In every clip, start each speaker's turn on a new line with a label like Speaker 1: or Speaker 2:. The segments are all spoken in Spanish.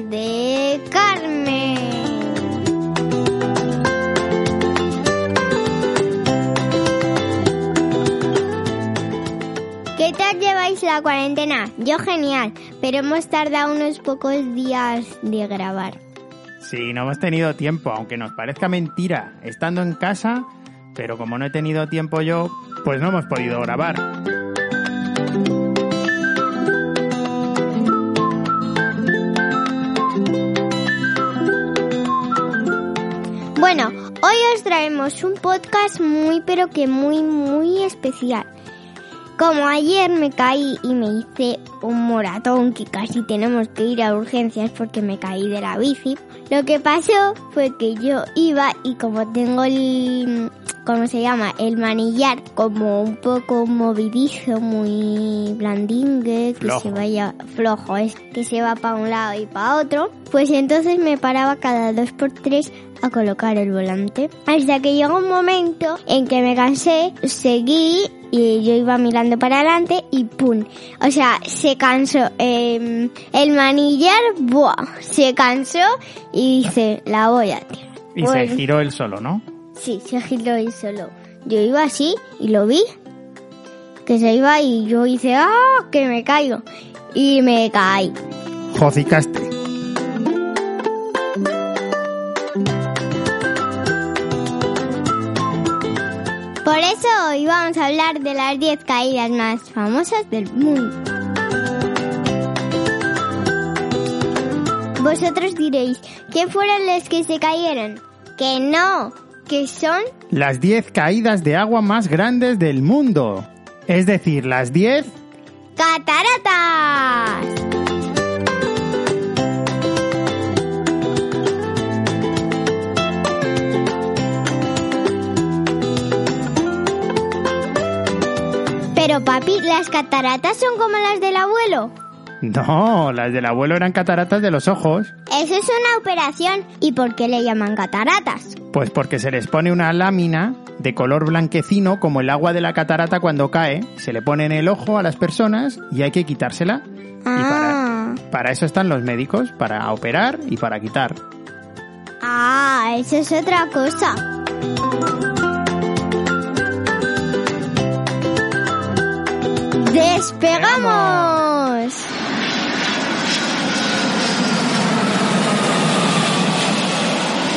Speaker 1: De Carmen. ¿Qué tal lleváis la cuarentena? Yo genial, pero hemos tardado unos pocos días de grabar.
Speaker 2: Sí, no hemos tenido tiempo, aunque nos parezca mentira, estando en casa, pero como no he tenido tiempo yo, pues no hemos podido grabar.
Speaker 1: Bueno, hoy os traemos un podcast muy pero que muy muy especial. Como ayer me caí y me hice un moratón que casi tenemos que ir a urgencias porque me caí de la bici, lo que pasó fue que yo iba y como tengo el, ¿cómo se llama? El manillar como un poco movidizo, muy blandingue, que
Speaker 2: Flojo.
Speaker 1: se vaya flojo, es que se va para un lado y para otro, pues entonces me paraba cada dos por tres a colocar el volante. Hasta que llegó un momento en que me cansé, seguí y yo iba mirando para adelante y ¡pum! O sea, se cansó. eh, el manillar, ¡buah! Se cansó y dice, la voy a tirar.
Speaker 2: Y
Speaker 1: Bueno,
Speaker 2: se giró él solo, ¿no?
Speaker 1: Sí, se giró y solo. Yo iba así y lo vi. Que se iba y yo hice, ¡ah! Que me caigo. Y me caí.
Speaker 2: Jocicaste.
Speaker 1: Por eso hoy vamos a hablar de las 10 caídas más famosas del mundo. Vosotros diréis, ¿qué fueron los que se cayeron? Que no, que son
Speaker 2: Las 10 caídas de agua más grandes del mundo. Es decir, las 10...
Speaker 1: cataratas. Pero papi, las cataratas son como las del abuelo.
Speaker 2: No, las del abuelo eran cataratas de los ojos.
Speaker 1: Eso es una operación. ¿Y por qué le llaman cataratas?
Speaker 2: Pues porque se les pone una lámina de color blanquecino como el agua de la catarata cuando cae, se le pone en el ojo a las personas y hay que quitársela. Y
Speaker 1: Ah.
Speaker 2: para, para eso están los médicos, para operar y para quitar.
Speaker 1: Ah, eso es otra cosa. ¡Despegamos!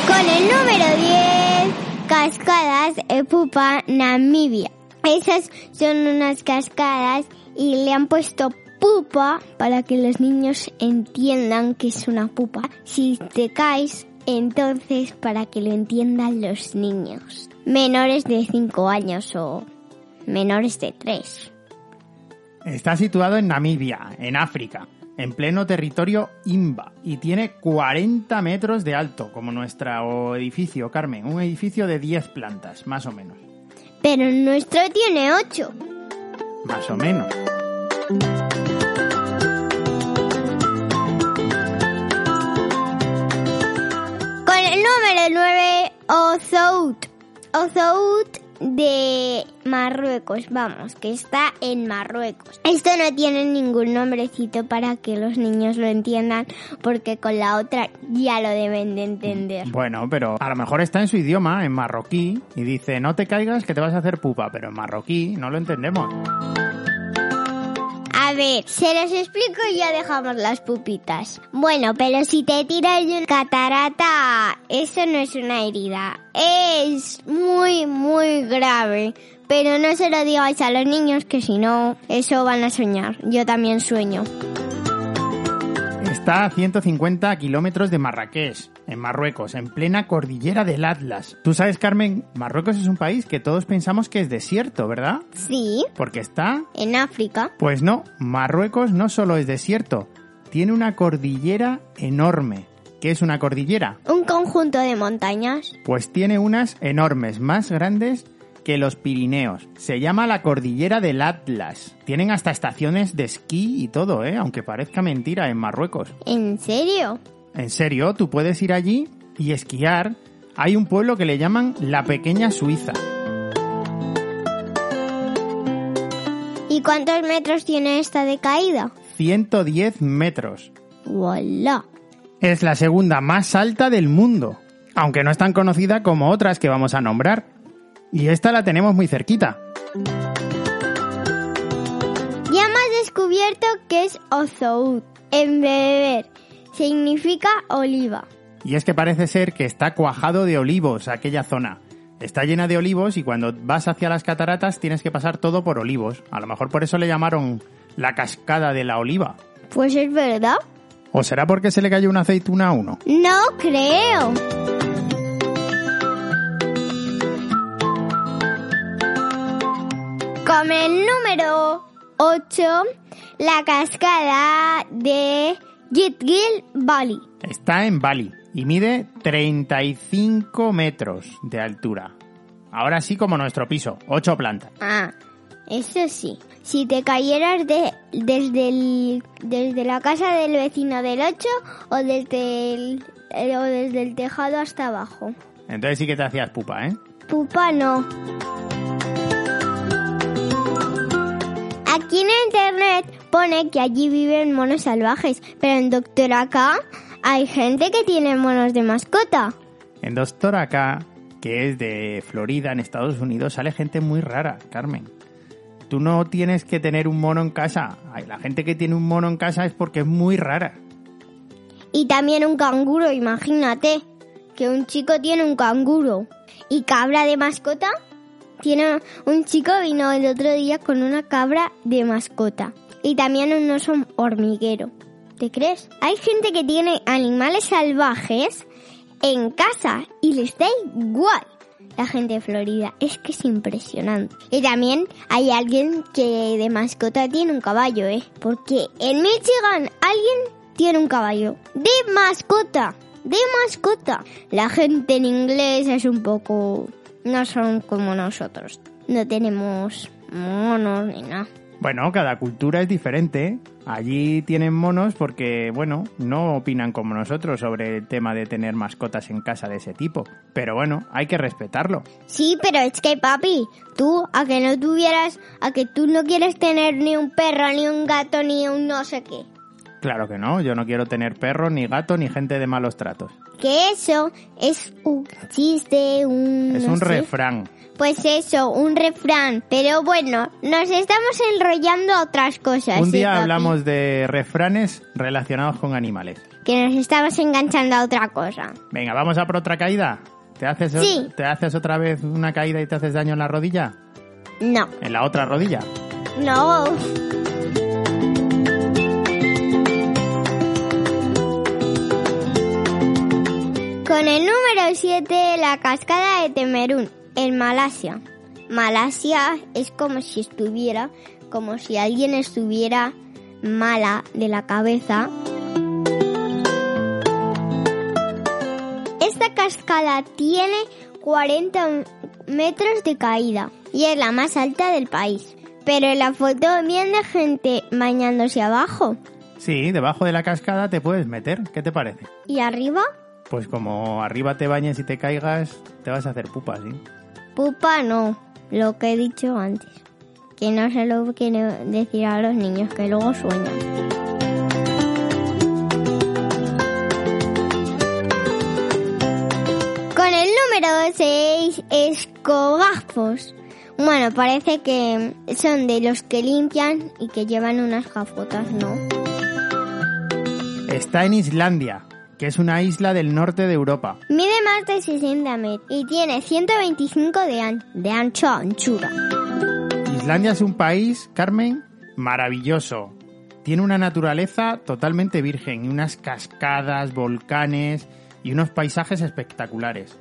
Speaker 1: Con el número 10, Cascadas Epupa, Namibia. Esas son unas cascadas y le han puesto pupa para que los niños entiendan que es una pupa. Si te caes, entonces para que lo entiendan los niños. Menores de 5 años o menores de 3.
Speaker 2: Está situado en Namibia, en África, en pleno territorio Imba, y tiene 40 metros de alto, como nuestro edificio, Carmen, un edificio de 10 plantas, más o menos.
Speaker 1: Pero el nuestro tiene 8.
Speaker 2: Más o menos.
Speaker 1: Con el número 9, Ozout. Ozout de Marruecos, vamos, que está en Marruecos. Esto no tiene ningún nombrecito para que los niños lo entiendan, porque con la otra ya lo deben de entender.
Speaker 2: Bueno, pero a lo mejor está en su idioma, en marroquí, y dice, no te caigas que te vas a hacer pupa, pero en marroquí no lo entendemos.
Speaker 1: A ver, se los explico y ya dejamos las pupitas. Bueno, pero si te tiras de una catarata, eso no es una herida. Es muy, muy grave. Pero no se lo digáis a los niños que si no, eso van a soñar. Yo también sueño.
Speaker 2: Está a 150 kilómetros de Marrakech, en Marruecos, en plena cordillera del Atlas. Tú sabes, Carmen, Marruecos es un país que todos pensamos que es desierto, ¿verdad?
Speaker 1: Sí,
Speaker 2: Porque está...
Speaker 1: en África.
Speaker 2: Pues no, Marruecos no solo es desierto, tiene una cordillera enorme. ¿Qué es una cordillera?
Speaker 1: Un conjunto de montañas.
Speaker 2: Pues tiene unas enormes, más grandes que los Pirineos. Se llama la cordillera del Atlas. Tienen hasta estaciones de esquí y todo, ¿eh? Aunque parezca mentira en Marruecos.
Speaker 1: ¿En serio?
Speaker 2: En serio, tú puedes ir allí y esquiar. Hay un pueblo que le llaman la Pequeña Suiza.
Speaker 1: ¿Y cuántos metros tiene esta de caída?
Speaker 2: 110 metros.
Speaker 1: ¡Voilà!
Speaker 2: Es la segunda más alta del mundo, aunque no es tan conocida como otras que vamos a nombrar. Y esta la tenemos muy cerquita.
Speaker 1: Ya hemos descubierto que es Ozoud, en beber. Significa oliva.
Speaker 2: Y es que parece ser que está cuajado de olivos aquella zona. Está llena de olivos y cuando vas hacia las cataratas tienes que pasar todo por olivos. A lo mejor por eso le llamaron la cascada de la oliva.
Speaker 1: Pues es verdad.
Speaker 2: ¿O será porque se le cayó una aceituna a uno?
Speaker 1: No creo. Con el número 8, la cascada de Gitgil Valley.
Speaker 2: Está en Bali y mide 35 metros de altura. Ahora sí como nuestro piso, 8 plantas.
Speaker 1: Ah, eso sí. Si te cayeras de, desde, el, desde la casa del vecino del 8 o desde el, eh, o desde el tejado hasta abajo.
Speaker 2: Entonces sí que te hacías pupa, ¿eh?
Speaker 1: Pupa no. Aquí en internet pone que allí viven monos salvajes, pero en Doctor Acá hay gente que tiene monos de mascota.
Speaker 2: En Doctor acá, que es de Florida, en Estados Unidos, sale gente muy rara, Carmen. Tú no tienes que tener un mono en casa. La gente que tiene un mono en casa es porque es muy rara.
Speaker 1: Y también un canguro, imagínate. Que un chico tiene un canguro. Y cabra de mascota. Tiene un chico vino el otro día con una cabra de mascota. Y también un oso hormiguero. ¿Te crees? Hay gente que tiene animales salvajes en casa y les da igual. La gente de Florida es que es impresionante. Y también hay alguien que de mascota tiene un caballo, ¿eh? Porque en Michigan alguien tiene un caballo de mascota. De mascota. La gente en inglés es un poco... No son como nosotros. No tenemos monos ni nada.
Speaker 2: Bueno, cada cultura es diferente. Allí tienen monos porque, bueno, no opinan como nosotros sobre el tema de tener mascotas en casa de ese tipo. Pero bueno, hay que respetarlo.
Speaker 1: Sí, pero es que papi, tú a que no tuvieras, a que tú no quieres tener ni un perro, ni un gato, ni un no sé qué.
Speaker 2: Claro que no, yo no quiero tener perro, ni gato, ni gente de malos tratos.
Speaker 1: Que eso es un chiste, un...
Speaker 2: Es
Speaker 1: no
Speaker 2: un
Speaker 1: sé.
Speaker 2: refrán.
Speaker 1: Pues eso, un refrán. Pero bueno, nos estamos enrollando a otras cosas.
Speaker 2: Un
Speaker 1: ¿sí,
Speaker 2: día hablamos de refranes relacionados con animales.
Speaker 1: Que nos estamos enganchando a otra cosa.
Speaker 2: Venga, vamos a por otra caída. ¿Te haces, o-
Speaker 1: Sí.
Speaker 2: ¿Te haces otra vez una caída y te haces daño en la rodilla?
Speaker 1: No,
Speaker 2: En la otra rodilla.
Speaker 1: no. Con el número 7, la cascada de Temerún, en Malasia. Malasia es como si estuviera, como si alguien estuviera mala de la cabeza. Esta cascada tiene 40 metros de caída y es la más alta del país. Pero en la foto viene gente bañándose abajo.
Speaker 2: Sí, debajo de la cascada te puedes meter. ¿Qué te parece?
Speaker 1: ¿Y arriba?
Speaker 2: Pues como arriba te bañes y te caigas, te vas a hacer pupa, ¿sí?
Speaker 1: Pupa no, lo que he dicho antes. Que no se lo quiere decir a los niños, que luego sueñan. Con el número 6, escogafos. Bueno, parece que son de los que limpian y que llevan unas gafotas, ¿no?
Speaker 2: Está en Islandia, que es una isla del norte de Europa.
Speaker 1: Mide más de 60 metros y tiene 125 de, an- de ancho anchura.
Speaker 2: Islandia es un país, Carmen, maravilloso. tiene una naturaleza totalmente virgen y unas cascadas, volcanes y unos paisajes espectaculares.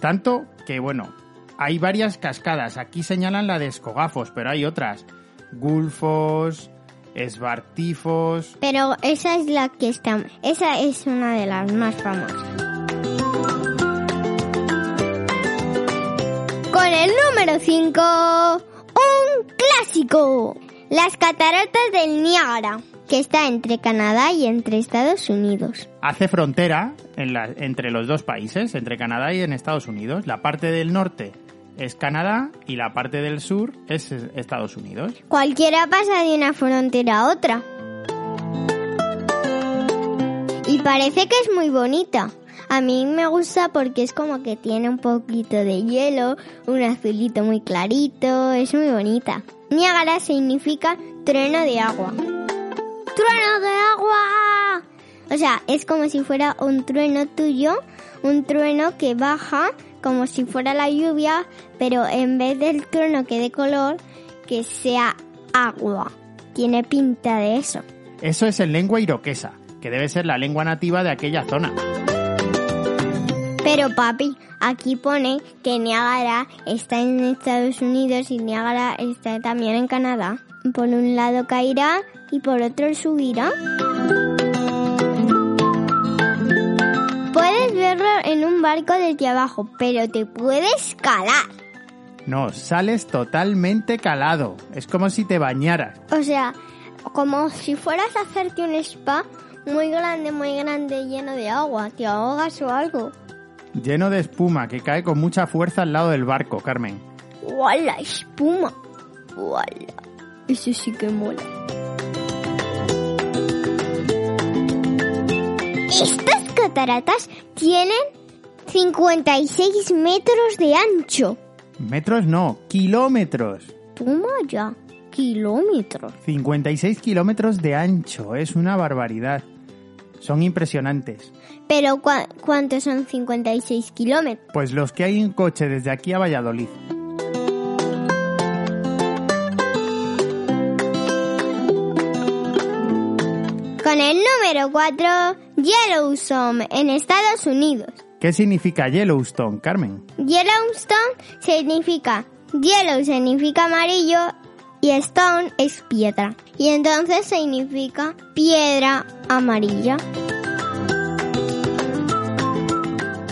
Speaker 2: Tanto que, bueno, hay varias cascadas. Aquí señalan la de Escogafos, pero hay otras. Gulfos, Esbartifos.
Speaker 1: Pero esa es la que está. Esa es una de las más famosas. Con el número 5, un clásico. Las cataratas del Niágara, que está entre Canadá y entre Estados Unidos.
Speaker 2: Hace frontera en la- entre los dos países, entre Canadá y en Estados Unidos. La parte del norte es Canadá y la parte del sur es Estados Unidos.
Speaker 1: Cualquiera pasa de una frontera a otra. Y parece que es muy bonita. A mí me gusta porque es como que tiene un poquito de hielo, un azulito muy clarito, es muy bonita. Niágara significa trueno de agua. ¡Trueno de agua! O sea, es como si fuera un trueno tuyo, un trueno que baja como si fuera la lluvia, pero en vez del trueno que de color, que sea agua. Tiene pinta de eso.
Speaker 2: Eso es en lengua iroquesa, que debe ser la lengua nativa de aquella zona.
Speaker 1: Pero papi, aquí pone que Niágara está en Estados Unidos y Niágara está también en Canadá. Por un lado caerá y por otro subirá. Barco desde abajo, pero te puedes calar.
Speaker 2: No, sales totalmente calado. Es como si te bañaras.
Speaker 1: O sea, como si fueras a hacerte un spa muy grande, muy grande, lleno de agua. Te ahogas o algo.
Speaker 2: Lleno de espuma que cae con mucha fuerza al lado del barco, Carmen.
Speaker 1: ¡Wala! Espuma. ¡Wala! Eso sí que mola. Estas cataratas tienen 56 metros de ancho.
Speaker 2: Metros no, kilómetros.
Speaker 1: Toma ya. Kilómetros.
Speaker 2: 56 kilómetros de ancho, es una barbaridad. Son impresionantes.
Speaker 1: Pero ¿cuá- ¿cuántos son 56 kilómetros?
Speaker 2: Pues los que hay en coche desde aquí a Valladolid.
Speaker 1: Con el número 4, Yellowstone, en Estados Unidos.
Speaker 2: ¿Qué significa Yellowstone, Carmen?
Speaker 1: Yellowstone significa yellow significa amarillo y stone es piedra. Y entonces significa piedra amarilla.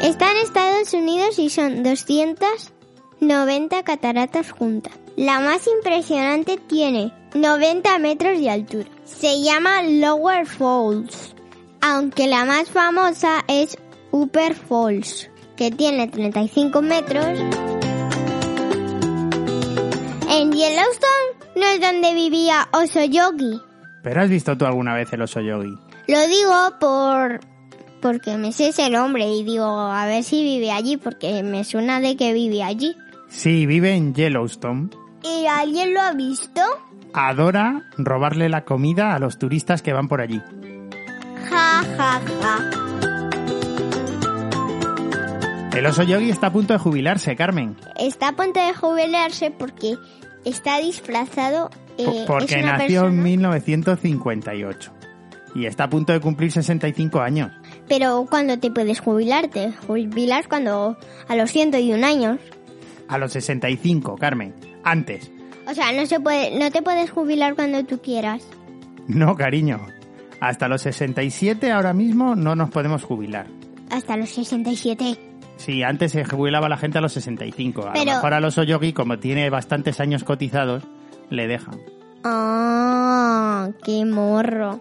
Speaker 1: Está en Estados Unidos y son 290 cataratas juntas. La más impresionante tiene 90 metros de altura. Se llama Lower Falls, aunque la más famosa es Upper Falls, que tiene 35 metros. En Yellowstone no es donde vivía Oso Yogi.
Speaker 2: ¿Pero has visto tú alguna vez el oso yogi?
Speaker 1: Lo digo por porque me sé ese nombre y digo a ver si vive allí porque me suena de que vive allí.
Speaker 2: Sí, vive en Yellowstone.
Speaker 1: ¿Y alguien lo ha visto?
Speaker 2: Adora robarle la comida a los turistas que van por allí.
Speaker 1: Ja, ja, ja.
Speaker 2: El oso yogi está a punto de jubilarse, Carmen.
Speaker 1: Está a punto de jubilarse porque está disfrazado. eh,
Speaker 2: Po- porque
Speaker 1: es una
Speaker 2: nació en
Speaker 1: persona-
Speaker 2: 1958. Y está a punto de cumplir 65 años.
Speaker 1: Pero cuando te puedes jubilar, te jubilas cuando a los 101 años.
Speaker 2: A los 65, Carmen. Antes.
Speaker 1: O sea, no se puede, no te puedes jubilar cuando tú quieras.
Speaker 2: No, cariño. Hasta los 67 ahora mismo no nos podemos jubilar.
Speaker 1: Hasta los 67.
Speaker 2: Sí, antes se jubilaba la gente a los 65. A
Speaker 1: Pero-
Speaker 2: lo mejor al oso yogi, como tiene bastantes años cotizados, le dejan.
Speaker 1: Ah, qué morro.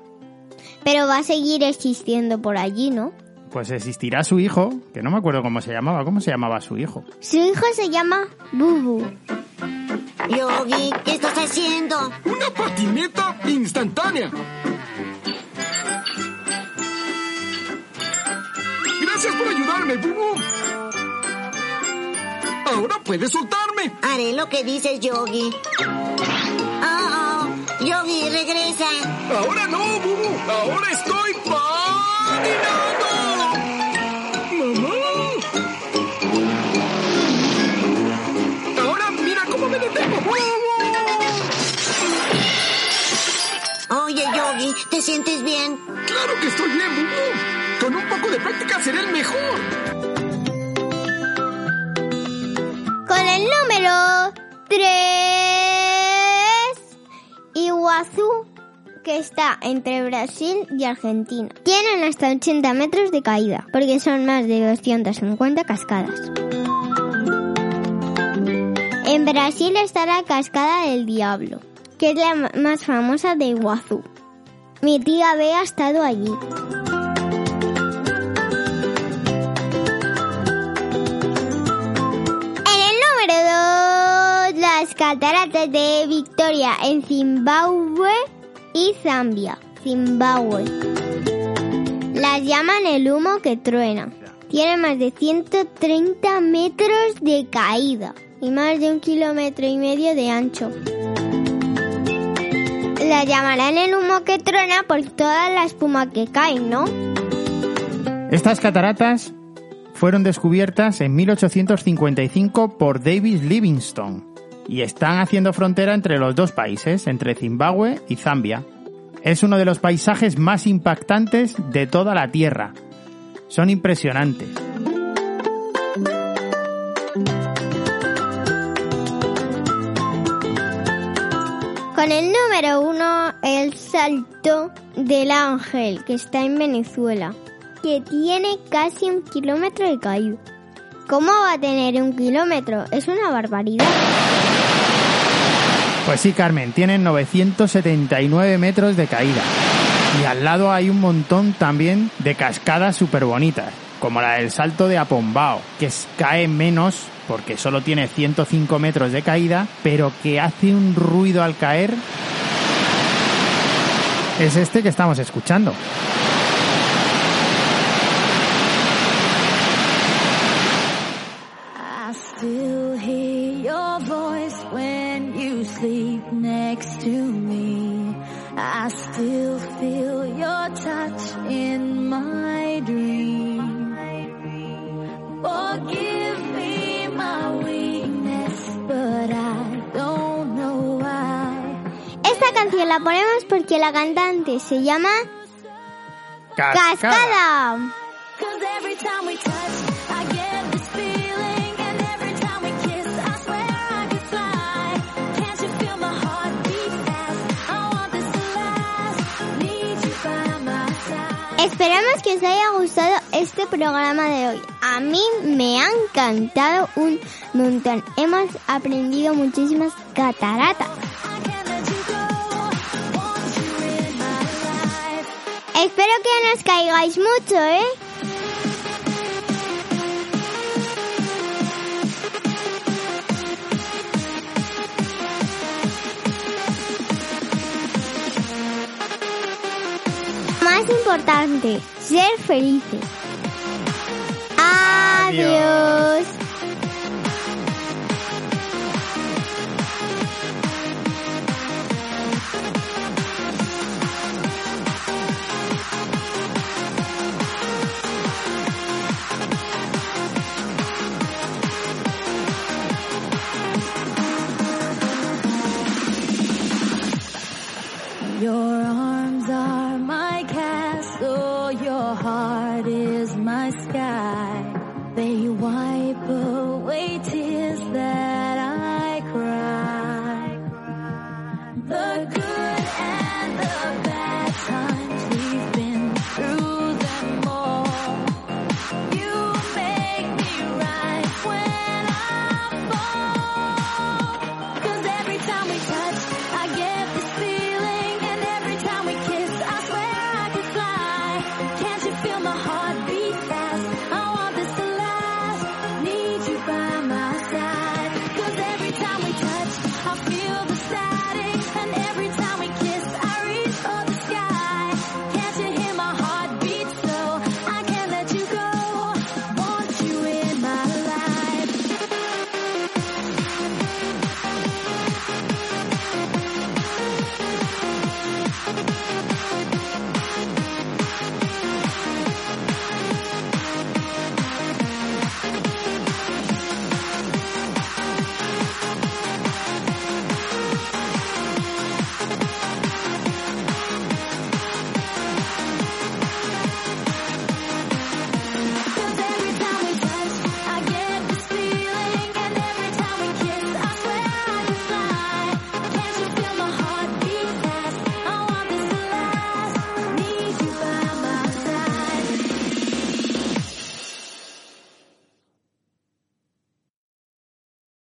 Speaker 1: Pero va a seguir existiendo por allí, ¿no?
Speaker 2: Pues existirá su hijo, que no me acuerdo cómo se llamaba. ¿Cómo se llamaba su hijo?
Speaker 1: Su hijo se llama Bubu.
Speaker 3: Yogi, ¿qué estás haciendo?
Speaker 4: Una patineta instantánea. Gracias por ayudarme, Bubu. Ahora puedes soltarme.
Speaker 3: Haré lo que dices, Yogi. Oh, oh. Yogi, regresa.
Speaker 4: Ahora no, Bubu. Ahora estoy patinando. Mamá. Ahora mira cómo me detengo.
Speaker 3: Oye, Yogi. Yogi, ¿te sientes bien?
Speaker 5: Claro que estoy bien, Bubu. Con un poco de práctica seré el mejor.
Speaker 1: 3, Iguazú, que está entre Brasil y Argentina. Tienen hasta 80 metros de caída, porque son más de 250 cascadas. En Brasil está la cascada del Diablo, que es la más famosa de Iguazú. Mi tía B ha estado allí. Cataratas de Victoria en Zimbabue y Zambia. Zimbabue. Las llaman el humo que truena. Tiene más de 130 metros de caída y más de un kilómetro y medio de ancho. La llamarán el humo que truena por toda la espuma que cae, ¿no?
Speaker 2: Estas cataratas fueron descubiertas en 1855 por David Livingstone y están haciendo frontera entre los dos países, entre Zimbabue y Zambia. Es uno de los paisajes más impactantes de toda la Tierra. Son impresionantes.
Speaker 1: Con el número uno, el Salto del Ángel, que está en Venezuela, que tiene casi un kilómetro de caída. ¿Cómo va a tener un kilómetro? Es una barbaridad.
Speaker 2: Pues sí, Carmen, tienen 979 metros de caída. Y al lado hay un montón también de cascadas súper bonitas, como la del Salto de Apombao, que cae menos porque solo tiene 105 metros de caída, pero que hace un ruido al caer. Es este que estamos escuchando.
Speaker 6: Still feel your touch in my dream. Forgive me my weakness, but I don't know why.
Speaker 1: Esta canción la ponemos porque la cantante se llama Cascada. Esperamos que os haya gustado este programa de hoy. A mí me ha encantado un montón. Hemos aprendido muchísimas cataratas. Espero que nos caigáis mucho, ¿eh? Ser felices. Adiós.